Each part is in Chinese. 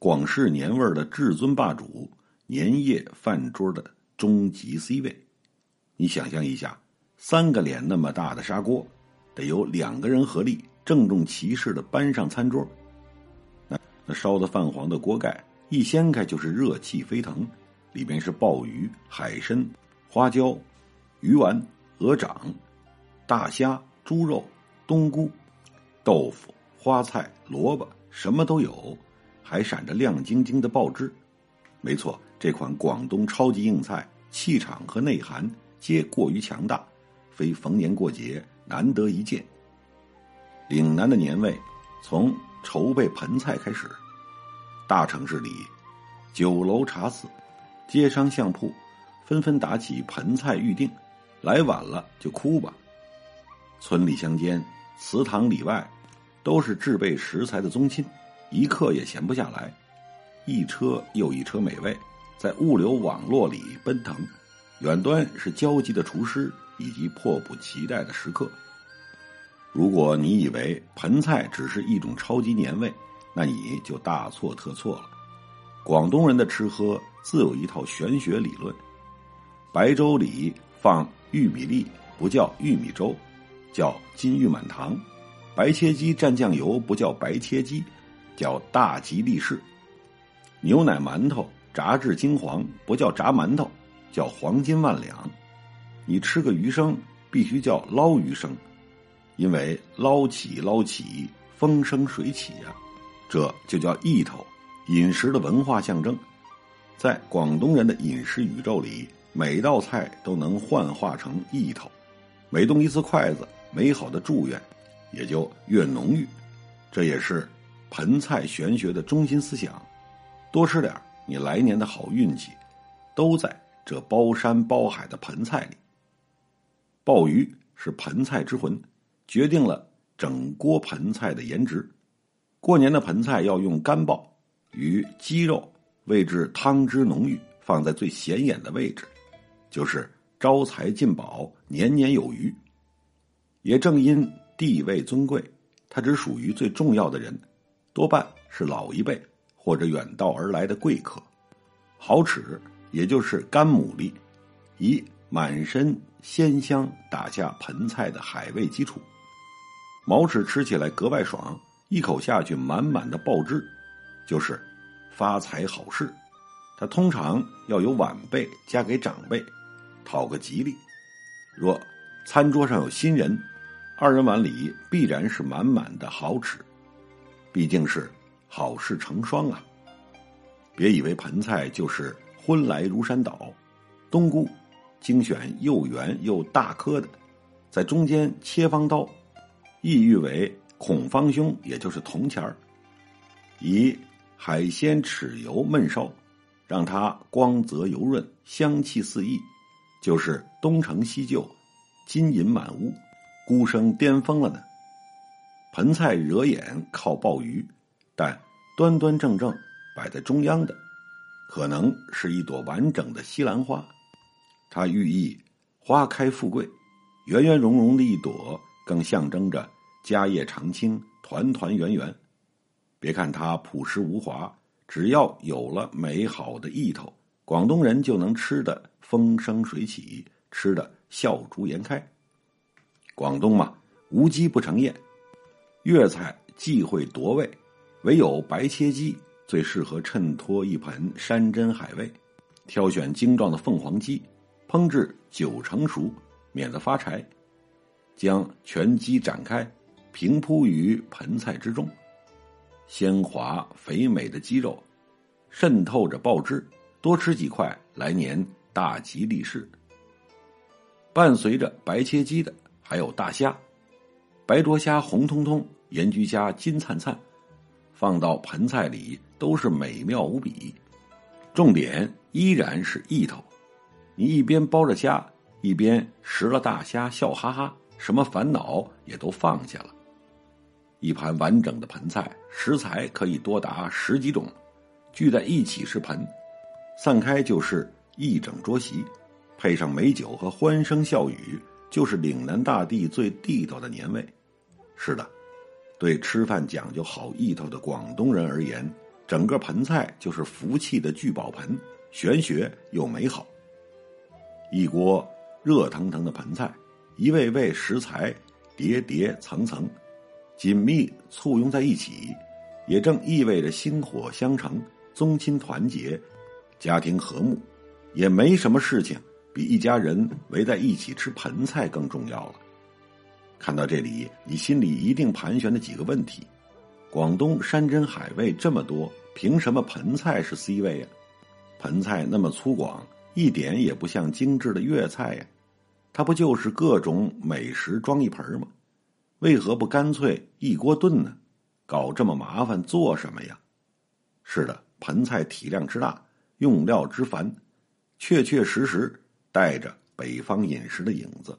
广式年味儿的至尊霸主，年夜饭桌的终极 C 位。你想象一下，三个脸那么大的砂锅。得由两个人合力，郑重其事的搬上餐桌。那那烧的泛黄的锅盖一掀开，就是热气飞腾，里边是鲍鱼、海参、花椒、鱼丸、鹅掌、大虾、猪肉、冬菇、豆腐、花菜、萝卜，什么都有，还闪着亮晶晶的爆汁。没错，这款广东超级硬菜，气场和内涵皆过于强大，非逢年过节。难得一见。岭南的年味，从筹备盆菜开始。大城市里，酒楼茶肆、街商巷铺，纷纷打起盆菜预定，来晚了就哭吧。村里乡间、祠堂里外，都是制备食材的宗亲，一刻也闲不下来。一车又一车美味，在物流网络里奔腾。远端是焦急的厨师。以及迫不及待的食客。如果你以为盆菜只是一种超级年味，那你就大错特错了。广东人的吃喝自有一套玄学理论。白粥里放玉米粒不叫玉米粥，叫金玉满堂；白切鸡蘸酱油不叫白切鸡，叫大吉利市；牛奶馒头炸至金黄不叫炸馒头，叫黄金万两。你吃个鱼生，必须叫捞鱼生，因为捞起捞起，风生水起呀，这就叫意头，饮食的文化象征。在广东人的饮食宇宙里，每道菜都能幻化成意头，每动一次筷子，美好的祝愿也就越浓郁。这也是盆菜玄学的中心思想。多吃点你来年的好运气都在这包山包海的盆菜里。鲍鱼是盆菜之魂，决定了整锅盆菜的颜值。过年的盆菜要用干鲍，与鸡肉位置汤汁浓郁，放在最显眼的位置，就是招财进宝、年年有余。也正因地位尊贵，它只属于最重要的人，多半是老一辈或者远道而来的贵客。好齿，也就是干牡蛎，以满身。鲜香打下盆菜的海味基础，毛齿吃起来格外爽，一口下去满满的爆汁，就是发财好事。它通常要由晚辈加给长辈，讨个吉利。若餐桌上有新人，二人碗里必然是满满的好齿，毕竟是好事成双啊！别以为盆菜就是荤来如山倒，冬菇。精选又圆又大颗的，在中间切方刀，意喻为孔方兄，也就是铜钱儿。以海鲜豉油焖烧，让它光泽油润，香气四溢，就是东成西就，金银满屋，孤生巅峰了呢。盆菜惹眼靠鲍鱼，但端端正正摆在中央的，可能是一朵完整的西兰花。它寓意花开富贵，圆圆融融的一朵，更象征着家业长青、团团圆圆。别看它朴实无华，只要有了美好的意头，广东人就能吃得风生水起，吃得笑逐颜开。广东嘛，无鸡不成宴，粤菜忌讳夺味，唯有白切鸡最适合衬托一盆山珍海味。挑选精壮的凤凰鸡。烹制九成熟，免得发柴。将全鸡展开，平铺于盆菜之中。鲜滑肥美的鸡肉，渗透着爆汁，多吃几块，来年大吉利是。伴随着白切鸡的，还有大虾，白灼虾红彤彤，盐焗虾金灿灿，放到盆菜里，都是美妙无比，重点依然是意头。你一边包着虾，一边食了大虾，笑哈哈，什么烦恼也都放下了。一盘完整的盆菜，食材可以多达十几种，聚在一起是盆，散开就是一整桌席，配上美酒和欢声笑语，就是岭南大地最地道的年味。是的，对吃饭讲究好意头的广东人而言，整个盆菜就是福气的聚宝盆，玄学又美好。一锅热腾腾的盆菜，一味味食材叠叠层层。紧密簇拥在一起，也正意味着薪火相承、宗亲团结、家庭和睦。也没什么事情比一家人围在一起吃盆菜更重要了。看到这里，你心里一定盘旋的几个问题：广东山珍海味这么多，凭什么盆菜是 C 位呀？盆菜那么粗犷，一点也不像精致的粤菜呀，它不就是各种美食装一盆吗？为何不干脆一锅炖呢？搞这么麻烦做什么呀？是的，盆菜体量之大，用料之繁，确确实实带着北方饮食的影子。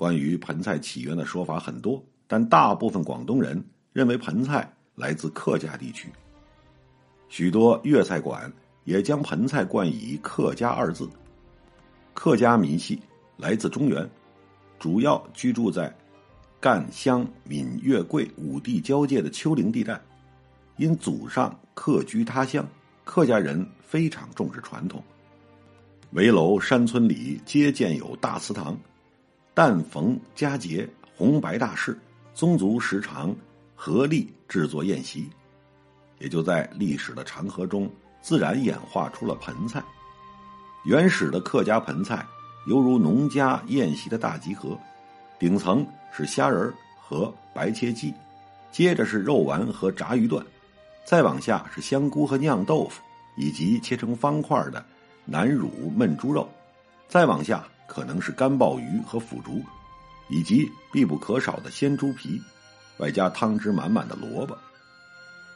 关于盆菜起源的说法很多，但大部分广东人认为盆菜来自客家地区。许多粤菜馆也将盆菜冠以“客家”二字。客家民系来自中原，主要居住在。赣湘闽粤桂五地交界的丘陵地带，因祖上客居他乡，客家人非常重视传统。围楼山村里皆建有大祠堂，但逢佳节、红白大事，宗族时常合力制作宴席，也就在历史的长河中自然演化出了盆菜。原始的客家盆菜犹如农家宴席的大集合，顶层。是虾仁和白切鸡，接着是肉丸和炸鱼段，再往下是香菇和酿豆腐，以及切成方块的南乳焖猪肉，再往下可能是干鲍鱼和腐竹，以及必不可少的鲜猪皮，外加汤汁满满的萝卜。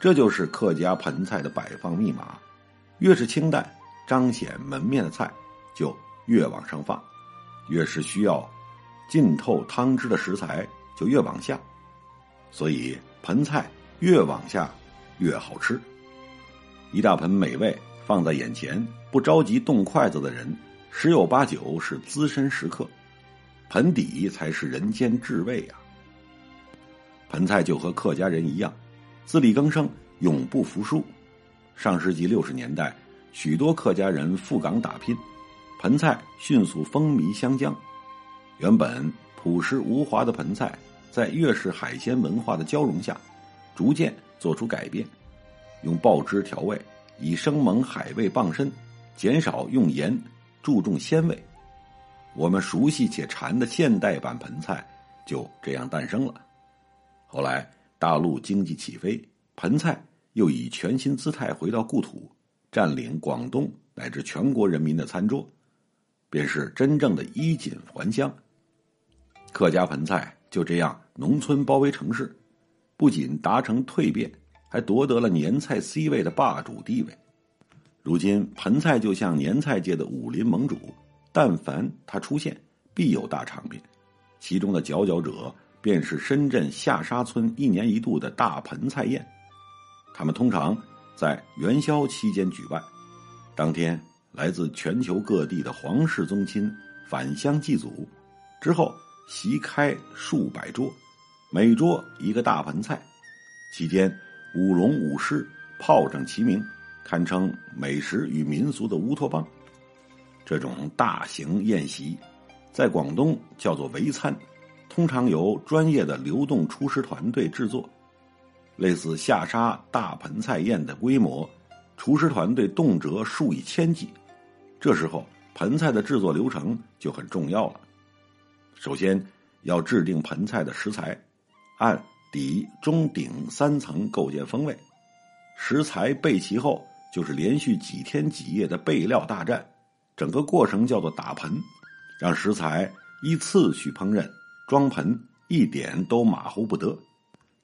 这就是客家盆菜的摆放密码。越是清淡、彰显门面的菜，就越往上放；越是需要。浸透汤汁的食材就越往下，所以盆菜越往下越好吃。一大盆美味放在眼前，不着急动筷子的人，十有八九是资深食客。盆底才是人间至味啊！盆菜就和客家人一样，自力更生，永不服输。上世纪六十年代，许多客家人赴港打拼，盆菜迅速风靡湘江。原本朴实无华的盆菜，在粤式海鲜文化的交融下，逐渐做出改变，用爆汁调味，以生猛海味傍身，减少用盐，注重鲜味。我们熟悉且馋的现代版盆菜就这样诞生了。后来大陆经济起飞，盆菜又以全新姿态回到故土，占领广东乃至全国人民的餐桌，便是真正的衣锦还乡。客家盆菜就这样农村包围城市，不仅达成蜕变，还夺得了年菜 C 位的霸主地位。如今盆菜就像年菜界的武林盟主，但凡他出现，必有大场面。其中的佼佼者便是深圳下沙村一年一度的大盆菜宴，他们通常在元宵期间举办。当天，来自全球各地的皇室宗亲返乡祭祖，之后。席开数百桌，每桌一个大盆菜，期间舞龙舞狮，炮仗齐鸣，堪称美食与民俗的乌托邦。这种大型宴席，在广东叫做围餐，通常由专业的流动厨师团队制作。类似下沙大盆菜宴的规模，厨师团队动辄数以千计。这时候，盆菜的制作流程就很重要了。首先要制定盆菜的食材，按底、中、顶三层构建风味。食材备齐后，就是连续几天几夜的备料大战。整个过程叫做打盆，让食材依次序烹饪、装盆，一点都马虎不得。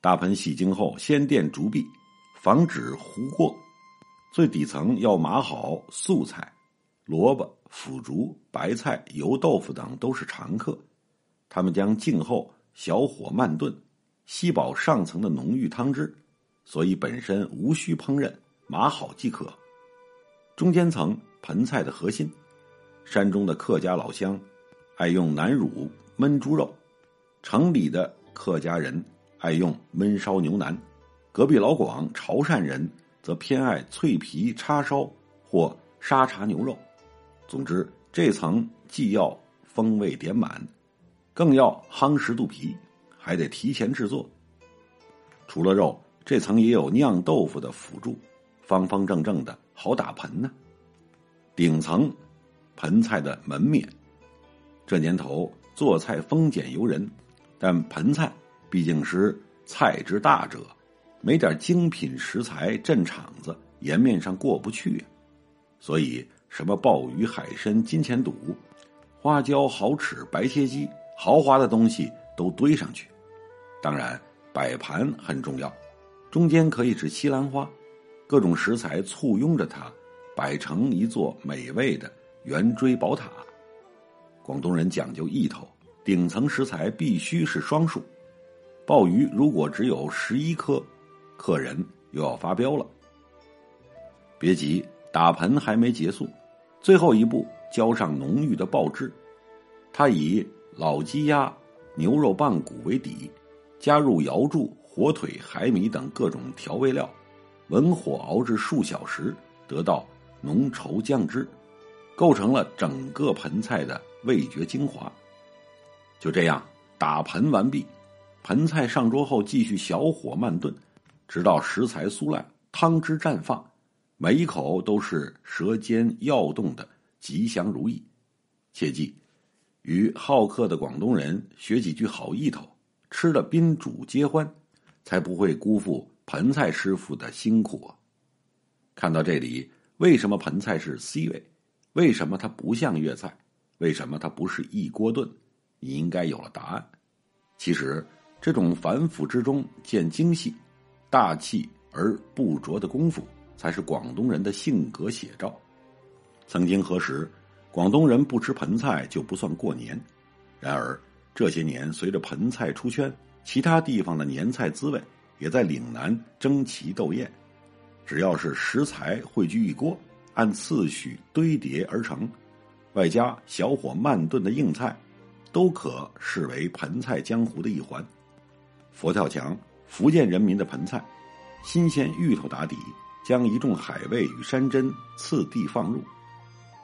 大盆洗净后，先垫竹篦，防止糊锅。最底层要码好素菜，萝卜、腐竹、白菜、油豆腐等都是常客。他们将静候小火慢炖，吸饱上层的浓郁汤汁，所以本身无需烹饪，码好即可。中间层盆菜的核心，山中的客家老乡爱用南乳焖猪肉，城里的客家人爱用焖烧牛腩，隔壁老广潮汕人则偏爱脆皮叉烧或沙茶牛肉。总之，这层既要风味点满。更要夯实肚皮，还得提前制作。除了肉，这层也有酿豆腐的辅助，方方正正的好打盆呢。顶层，盆菜的门面。这年头做菜丰俭由人，但盆菜毕竟是菜之大者，没点精品食材镇场子，颜面上过不去呀。所以，什么鲍鱼、海参、金钱肚、花椒、蚝豉、白切鸡。豪华的东西都堆上去，当然摆盘很重要，中间可以是西兰花，各种食材簇拥着它，摆成一座美味的圆锥宝塔。广东人讲究意头，顶层食材必须是双数。鲍鱼如果只有十一颗，客人又要发飙了。别急，打盆还没结束，最后一步浇上浓郁的鲍汁，它以。老鸡鸭、牛肉棒骨为底，加入瑶柱、火腿、海米等各种调味料，文火熬制数小时，得到浓稠酱汁，构成了整个盆菜的味觉精华。就这样打盆完毕，盆菜上桌后继续小火慢炖，直到食材酥烂，汤汁绽放，每一口都是舌尖跃动的吉祥如意。切记。与好客的广东人学几句好意头，吃了宾主皆欢，才不会辜负盆菜师傅的辛苦。看到这里，为什么盆菜是 C 位？为什么它不像粤菜？为什么它不是一锅炖？你应该有了答案。其实，这种繁复之中见精细、大气而不拙的功夫，才是广东人的性格写照。曾经何时？广东人不吃盆菜就不算过年，然而这些年随着盆菜出圈，其他地方的年菜滋味也在岭南争奇斗艳。只要是食材汇聚一锅，按次序堆叠而成，外加小火慢炖的硬菜，都可视为盆菜江湖的一环。佛跳墙，福建人民的盆菜，新鲜芋头打底，将一众海味与山珍次第放入。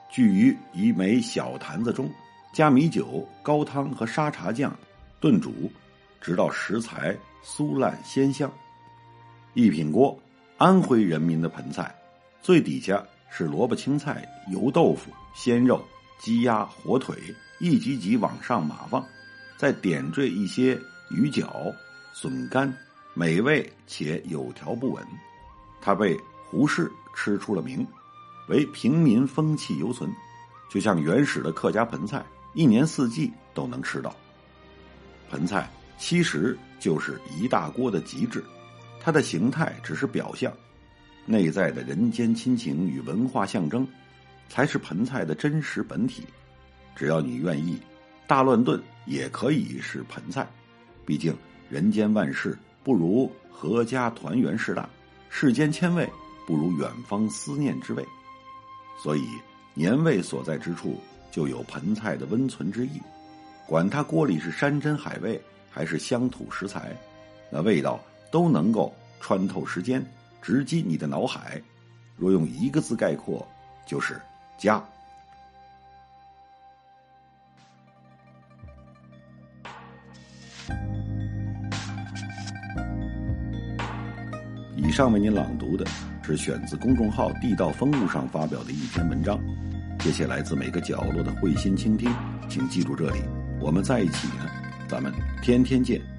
聚于一枚小坛子中，加米酒、高汤和沙茶酱炖煮，直到食材酥烂鲜香。一品锅，安徽人民的盆菜，最底下是萝卜、青菜、油豆腐、鲜肉、鸡鸭、火腿，一级级往上码放，再点缀一些鱼饺、笋干，美味且有条不紊。它被胡适吃出了名。为平民风气犹存，就像原始的客家盆菜，一年四季都能吃到。盆菜其实就是一大锅的极致，它的形态只是表象，内在的人间亲情与文化象征，才是盆菜的真实本体。只要你愿意，大乱炖也可以是盆菜。毕竟人间万事不如阖家团圆事大，世间千味不如远方思念之味。所以，年味所在之处，就有盆菜的温存之意。管它锅里是山珍海味，还是乡土食材，那味道都能够穿透时间，直击你的脑海。若用一个字概括，就是家。以上为您朗读的。是选自公众号“地道风物”上发表的一篇文章，谢谢来自每个角落的慧心倾听，请记住这里，我们在一起呢，咱们天天见。